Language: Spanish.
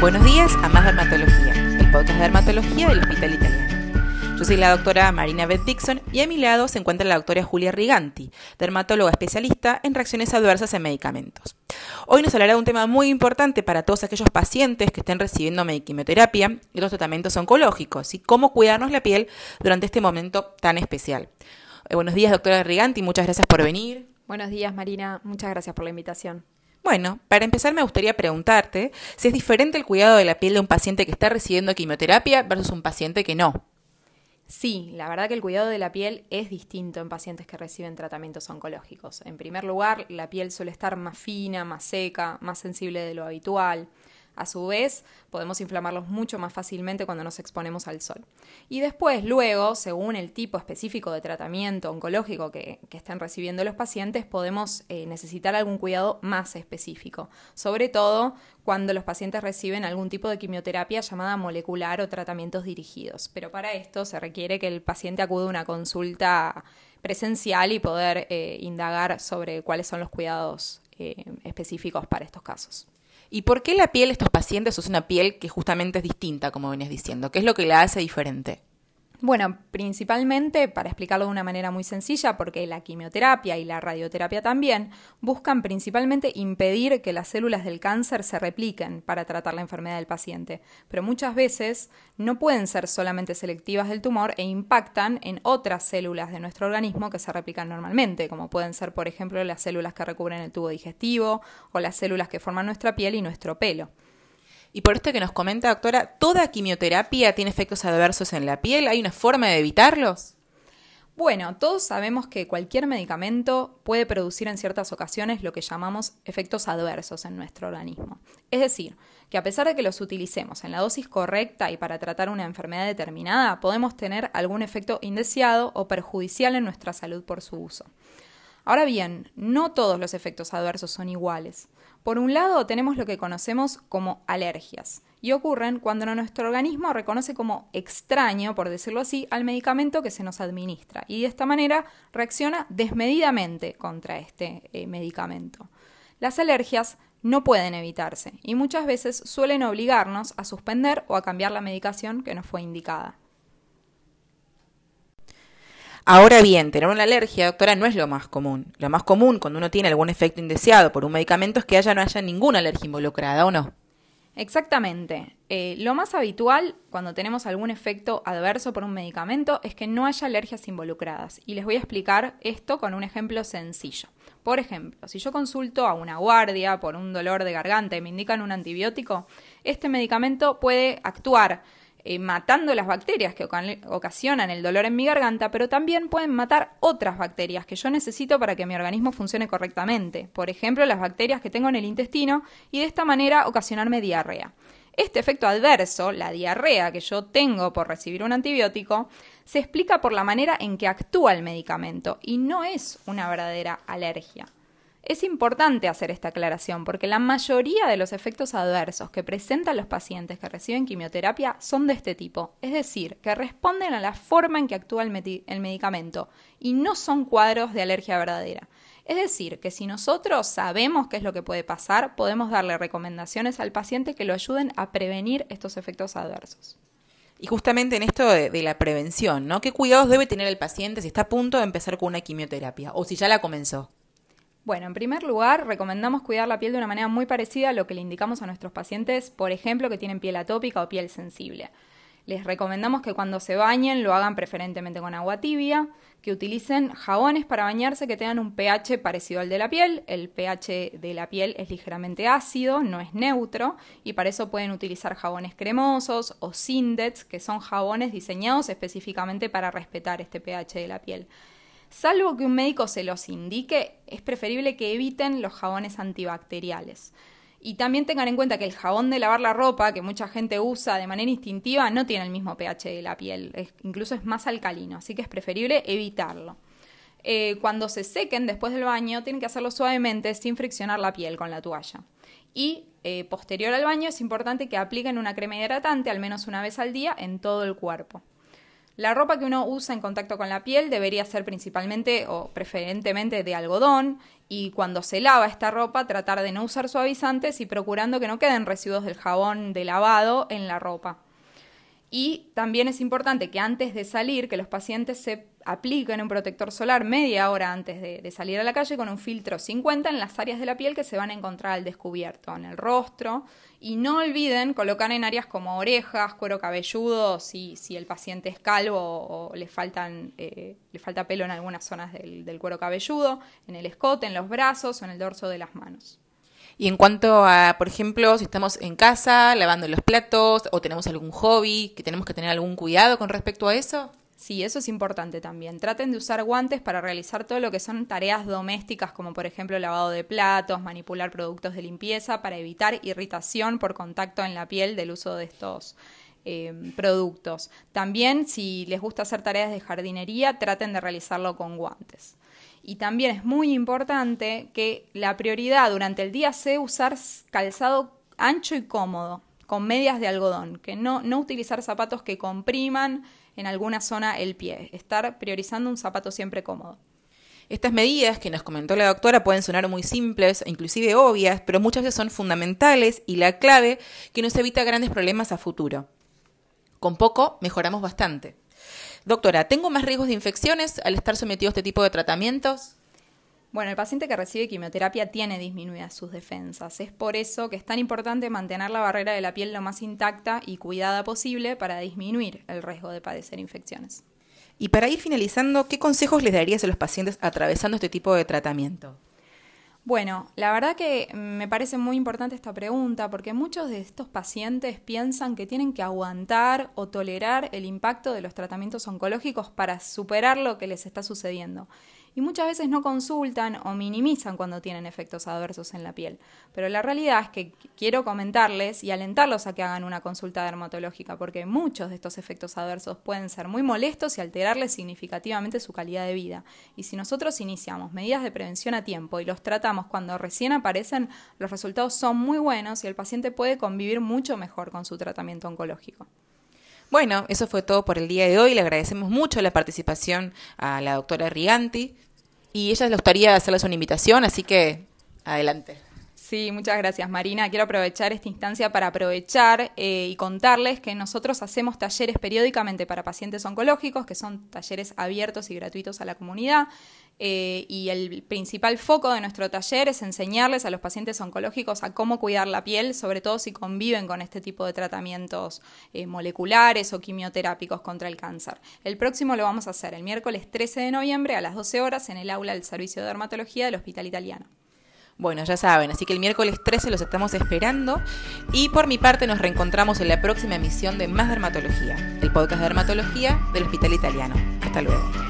Buenos días a Más Dermatología, el podcast de dermatología del Hospital Italiano. Yo soy la doctora Marina Beth Dixon y a mi lado se encuentra la doctora Julia Riganti, dermatóloga especialista en reacciones adversas en medicamentos. Hoy nos hablará de un tema muy importante para todos aquellos pacientes que estén recibiendo quimioterapia y los tratamientos oncológicos y cómo cuidarnos la piel durante este momento tan especial. Eh, buenos días, doctora Riganti, muchas gracias por venir. Buenos días, Marina, muchas gracias por la invitación. Bueno, para empezar me gustaría preguntarte si es diferente el cuidado de la piel de un paciente que está recibiendo quimioterapia versus un paciente que no. Sí, la verdad que el cuidado de la piel es distinto en pacientes que reciben tratamientos oncológicos. En primer lugar, la piel suele estar más fina, más seca, más sensible de lo habitual. A su vez, podemos inflamarlos mucho más fácilmente cuando nos exponemos al sol. Y después, luego, según el tipo específico de tratamiento oncológico que, estén recibiendo los pacientes, podemos eh, necesitar algún cuidado más específico, sobre todo cuando los pacientes reciben algún tipo de quimioterapia llamada molecular o tratamientos dirigidos. Pero para esto se requiere que el paciente acude a una consulta presencial y poder eh, indagar sobre cuáles son los cuidados eh, específicos para estos casos. ¿Y por qué la piel de estos pacientes es una piel que justamente es distinta, como venías diciendo? ¿Qué es lo que la hace diferente? Bueno, principalmente, para explicarlo de una manera muy sencilla, porque la quimioterapia y la radioterapia también buscan principalmente impedir que las células del cáncer se repliquen para tratar la enfermedad del paciente, pero muchas veces no pueden ser solamente selectivas del tumor e impactan en otras células de nuestro organismo que se replican normalmente, como pueden ser, por ejemplo, las células que recubren el tubo digestivo o las células que forman nuestra piel y nuestro pelo. Y por esto que nos comenta, doctora, ¿toda quimioterapia tiene efectos adversos en la piel? ¿Hay una forma de evitarlos? Bueno, todos sabemos que cualquier medicamento puede producir en ciertas ocasiones lo que llamamos efectos adversos en nuestro organismo. Es decir, que a pesar de que los utilicemos en la dosis correcta y para tratar una enfermedad determinada, podemos tener algún efecto indeseado o perjudicial en nuestra salud por su uso. Ahora bien, no todos los efectos adversos son iguales. Por un lado, tenemos lo que conocemos como alergias, y ocurren cuando nuestro organismo reconoce como extraño, por decirlo así, al medicamento que se nos administra, y de esta manera reacciona desmedidamente contra este eh, medicamento. Las alergias no pueden evitarse y muchas veces suelen obligarnos a suspender o a cambiar la medicación que nos fue indicada. Ahora bien, tener una alergia, doctora, no es lo más común. Lo más común cuando uno tiene algún efecto indeseado por un medicamento es que haya no haya ninguna alergia involucrada, ¿o no? Exactamente. Eh, lo más habitual cuando tenemos algún efecto adverso por un medicamento es que no haya alergias involucradas. Y les voy a explicar esto con un ejemplo sencillo. Por ejemplo, si yo consulto a una guardia por un dolor de garganta y me indican un antibiótico, este medicamento puede actuar eh, matando las bacterias que ocasionan el dolor en mi garganta, pero también pueden matar otras bacterias que yo necesito para que mi organismo funcione correctamente. Por ejemplo, las bacterias que tengo en el intestino y de esta manera ocasionarme diarrea. Este efecto adverso, la diarrea que yo tengo por recibir un antibiótico, se explica por la manera en que actúa el medicamento y no es una verdadera alergia. Es importante hacer esta aclaración porque la mayoría de los efectos adversos que presentan los pacientes que reciben quimioterapia son de este tipo, es decir, que responden a la forma en que actúa el, medicamento y no son cuadros de alergia verdadera. Es decir, que si nosotros sabemos qué es lo que puede pasar, podemos darle recomendaciones al paciente que lo ayuden a prevenir estos efectos adversos. Y justamente en esto de, de, la prevención, ¿no? ¿Qué cuidados debe tener el paciente si está a punto de empezar con una quimioterapia o si ya la comenzó? Bueno, en primer lugar, recomendamos cuidar la piel de una manera muy parecida a lo que le indicamos a nuestros pacientes, por ejemplo, que tienen piel atópica o piel sensible. Les recomendamos que cuando se bañen lo hagan preferentemente con agua tibia, que utilicen jabones para bañarse que tengan un pH parecido al de la piel. El pH de la piel es ligeramente ácido, no es neutro, y para eso pueden utilizar jabones cremosos o Sindets, que son jabones diseñados específicamente para respetar este pH de la piel. Salvo que un médico se los indique, es preferible que eviten los jabones antibacteriales. Y también tengan en cuenta que el jabón de lavar la ropa, que mucha gente usa de manera instintiva, no tiene el mismo pH de la piel, incluso es más alcalino, así que es preferible evitarlo. Eh, cuando se sequen después del baño, tienen que hacerlo suavemente sin friccionar la piel con la toalla. Y eh, posterior al baño es importante que apliquen una crema hidratante al menos una vez al día en todo el cuerpo. La ropa que uno usa en contacto con la piel debería ser principalmente o preferentemente de algodón y cuando se lava esta ropa tratar de no usar suavizantes y procurando que no queden residuos del jabón de lavado en la ropa. Y también es importante que antes de salir, que los pacientes se apliquen un protector solar media hora antes de, salir a la calle con un filtro 50 en las áreas de la piel que se van a encontrar al descubierto, en el rostro. Y no olviden colocar en áreas como orejas, cuero cabelludo, si, si el paciente es calvo o le, faltan, eh, le falta pelo en algunas zonas del, del cuero cabelludo, en el escote, en los brazos o en el dorso de las manos. Y en cuanto a, por ejemplo, si estamos en casa lavando los platos o tenemos algún hobby, que tenemos que tener algún cuidado con respecto a eso. Sí, eso es importante también. Traten de usar guantes para realizar todo lo que son tareas domésticas, como por ejemplo lavado de platos, manipular productos de limpieza, para evitar irritación por contacto en la piel del uso de estos eh, productos. También, si les gusta hacer tareas de jardinería, traten de realizarlo con guantes. Y también es muy importante que la prioridad durante el día sea usar calzado ancho y cómodo, con medias de algodón, que no, no utilizar zapatos que compriman en alguna zona el pie, estar priorizando un zapato siempre cómodo. Estas medidas que nos comentó la doctora pueden sonar muy simples e inclusive obvias, pero muchas veces son fundamentales y la clave que nos evita grandes problemas a futuro. Con poco mejoramos bastante. Doctora, ¿tengo más riesgos de infecciones al estar sometido a este tipo de tratamientos? Bueno, el paciente que recibe quimioterapia tiene disminuidas sus defensas. Es por eso que es tan importante mantener la barrera de la piel lo más intacta y cuidada posible para disminuir el riesgo de padecer infecciones. Y para ir finalizando, ¿qué consejos les darías a los pacientes atravesando este tipo de tratamiento? Bueno, la verdad que me parece muy importante esta pregunta porque muchos de estos pacientes piensan que tienen que aguantar o tolerar el impacto de los tratamientos oncológicos para superar lo que les está sucediendo y muchas veces no consultan o minimizan cuando tienen efectos adversos en la piel. Pero la realidad es que quiero comentarles y alentarlos a que hagan una consulta dermatológica, porque muchos de estos efectos adversos pueden ser muy molestos y alterarles significativamente su calidad de vida. Y si nosotros iniciamos medidas de prevención a tiempo y los tratamos cuando recién aparecen, los resultados son muy buenos y el paciente puede convivir mucho mejor con su tratamiento oncológico. Bueno, eso fue todo por el día de hoy. Le agradecemos mucho la participación a la doctora Riganti y ella le gustaría hacerles una invitación, así que adelante. Sí, muchas gracias Marina. Quiero aprovechar esta instancia para aprovechar eh, y contarles que nosotros hacemos talleres periódicamente para pacientes oncológicos, que son talleres abiertos y gratuitos a la comunidad. Eh, y el principal foco de nuestro taller es enseñarles a los pacientes oncológicos a cómo cuidar la piel, sobre todo si conviven con este tipo de tratamientos eh, moleculares o quimioterápicos contra el cáncer. El próximo lo vamos a hacer el miércoles 13 de noviembre a las 12 horas en el aula del Servicio de Dermatología del Hospital Italiano. Bueno, ya saben, así que el miércoles 13 los estamos esperando y por mi parte nos reencontramos en la próxima emisión de Más Dermatología, el podcast de dermatología del Hospital Italiano. Hasta luego.